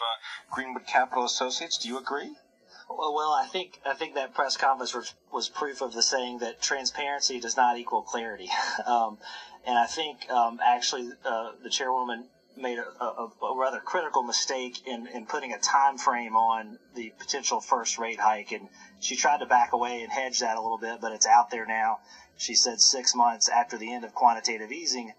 uh, Greenwood Capital Associates. Do you agree? Well, well, I think I think that press conference was, was proof of the saying that transparency does not equal clarity, um, and I think um, actually uh, the chairwoman made a, a, a, rather critical mistake in, in putting a time frame on the potential first rate hike, and she tried to back away and hedge that a little bit, but it's out there now. She said six months after the end of quantitative easing,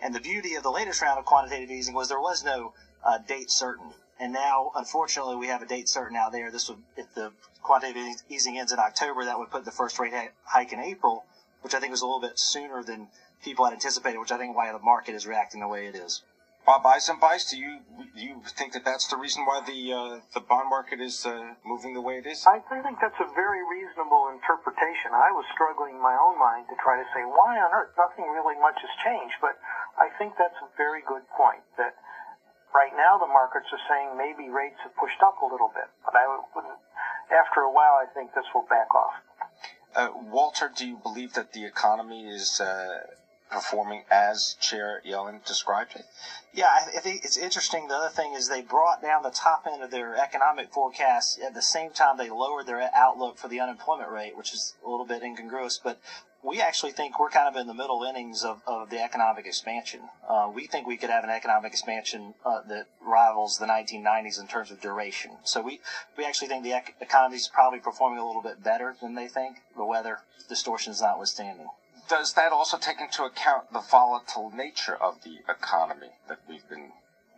and the beauty of the latest round of quantitative easing was there was no uh, date certain. And now, unfortunately, we have a date certain out there. This would, if the quantitative easing ends in October, that would put the first rate hike in April, which I think was a little bit sooner than people had anticipated, which I think why the market is reacting the way it is. Bob Eisenbeis, do you do you think that that's the reason why the uh, the bond market is uh, moving the way it is? I, I think that's a very reasonable interpretation. I was struggling in my own mind to try to say why on earth nothing really much has changed, but I think that's a very good point. That right now the markets are saying maybe rates have pushed up a little bit, but I would, after a while I think this will back off. Uh, Walter, do you believe that the economy is uh, performing as Chair Yellen described it? Yeah, I, I think it's interesting. The other thing is they brought down the top end of their economic forecast at the same time they lowered their outlook for the unemployment rate, which is a little bit incongruous. But we actually think we're kind of in the middle innings of, of the economic expansion. Uh, we think we could have an economic expansion uh, that rivals the 1990s in terms of duration. So we, we actually think the ec- economy is probably performing a little bit better than they think, the weather distortions notwithstanding does that also take into account the volatile nature of the economy that we've been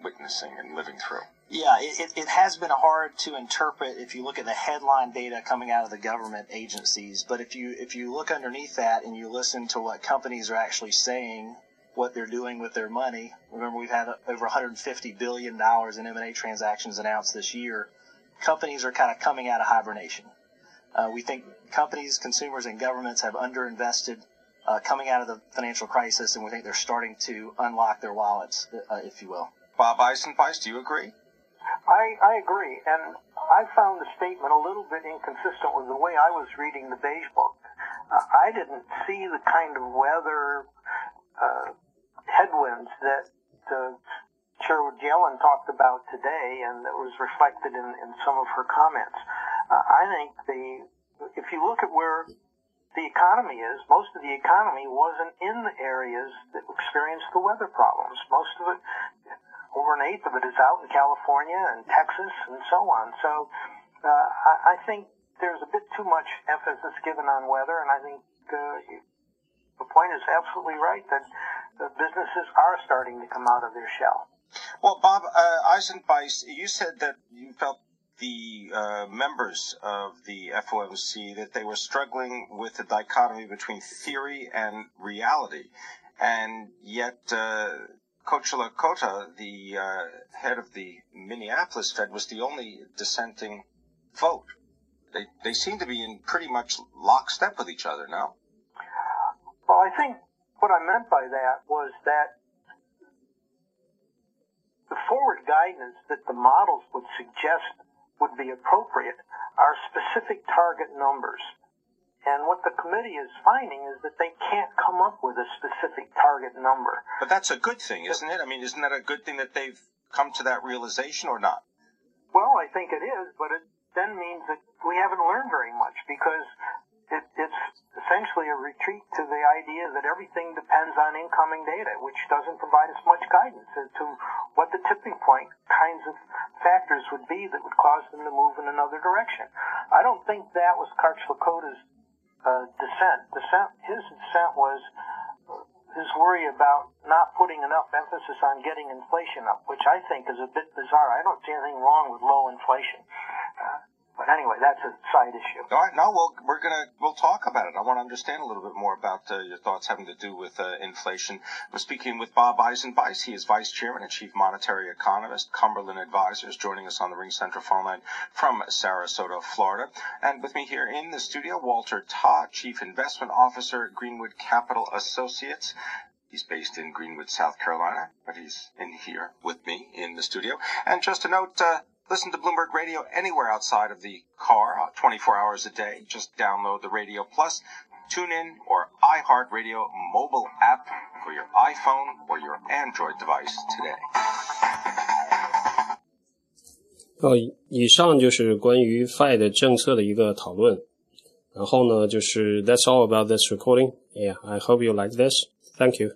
witnessing and living through? Yeah, it, it has been hard to interpret if you look at the headline data coming out of the government agencies. But if you if you look underneath that and you listen to what companies are actually saying, what they're doing with their money. Remember, we've had over 150 billion dollars in M&A transactions announced this year. Companies are kind of coming out of hibernation. Uh, we think companies, consumers, and governments have underinvested uh, coming out of the financial crisis, and we think they're starting to unlock their wallets, uh, if you will. Bob Eisenbeis, do you agree? I, I agree, and I found the statement a little bit inconsistent with the way I was reading the beige book. Uh, I didn't see the kind of weather uh, headwinds that uh, Chair Yellen talked about today, and that was reflected in, in some of her comments. Uh, I think the if you look at where the economy is, most of the economy wasn't in the areas that experienced the weather problems. Most of it, over an eighth of it, is out in California and Texas and so on. So uh, I, I think there's a bit too much emphasis given on weather, and I think uh, the point is absolutely right that the businesses are starting to come out of their shell. Well, Bob uh, Eisenbeis, you said that you felt the uh, members of the FOMC that they were struggling with the dichotomy between theory and reality. And yet, uh, Kocherlakota, the uh, head of the Minneapolis Fed, was the only dissenting vote. They, they seem to be in pretty much lockstep with each other now. Well, I think what I meant by that was that the forward guidance that the models would suggest would be appropriate are specific target numbers. And what the committee is finding is that they can't come up with a specific target number. But that's a good thing, isn't it? I mean, isn't that a good thing that they've come to that realization or not? Well, I think it is, but it then means that we haven't learned very much because it, it's essentially a retreat to the idea that everything depends on incoming data, which doesn't provide us much guidance as to what the tipping point kinds of factors would be that would cause them to move in another direction. I don't think that was Kocherlakota's uh, dissent. dissent. His dissent was uh, his worry about not putting enough emphasis on getting inflation up, which I think is a bit bizarre. I don't see anything wrong with low inflation. But anyway, that's a side issue. All right, no, well, we're gonna we'll talk about it. I want to understand a little bit more about uh, your thoughts having to do with uh, inflation. We're speaking with Bob Eisenbeis. He is vice chairman and chief monetary economist, Cumberland Advisors, joining us on the RingCentral phone line from Sarasota, Florida. And with me here in the studio, Walter Todd, chief investment officer at Greenwood Capital Associates. He's based in Greenwood, South Carolina, but he's in here with me in the studio. And just a note, uh, Listen to Bloomberg Radio anywhere outside of the car, uh, 24 hours a day. Just download the Radio Plus, tune in, or iHeartRadio mobile app for your iPhone or your Android device today. 哦，以上就是关于 Fed 政策的一个讨论。然后呢，就是 That's all about this recording. Yeah, I hope you like this. Thank you.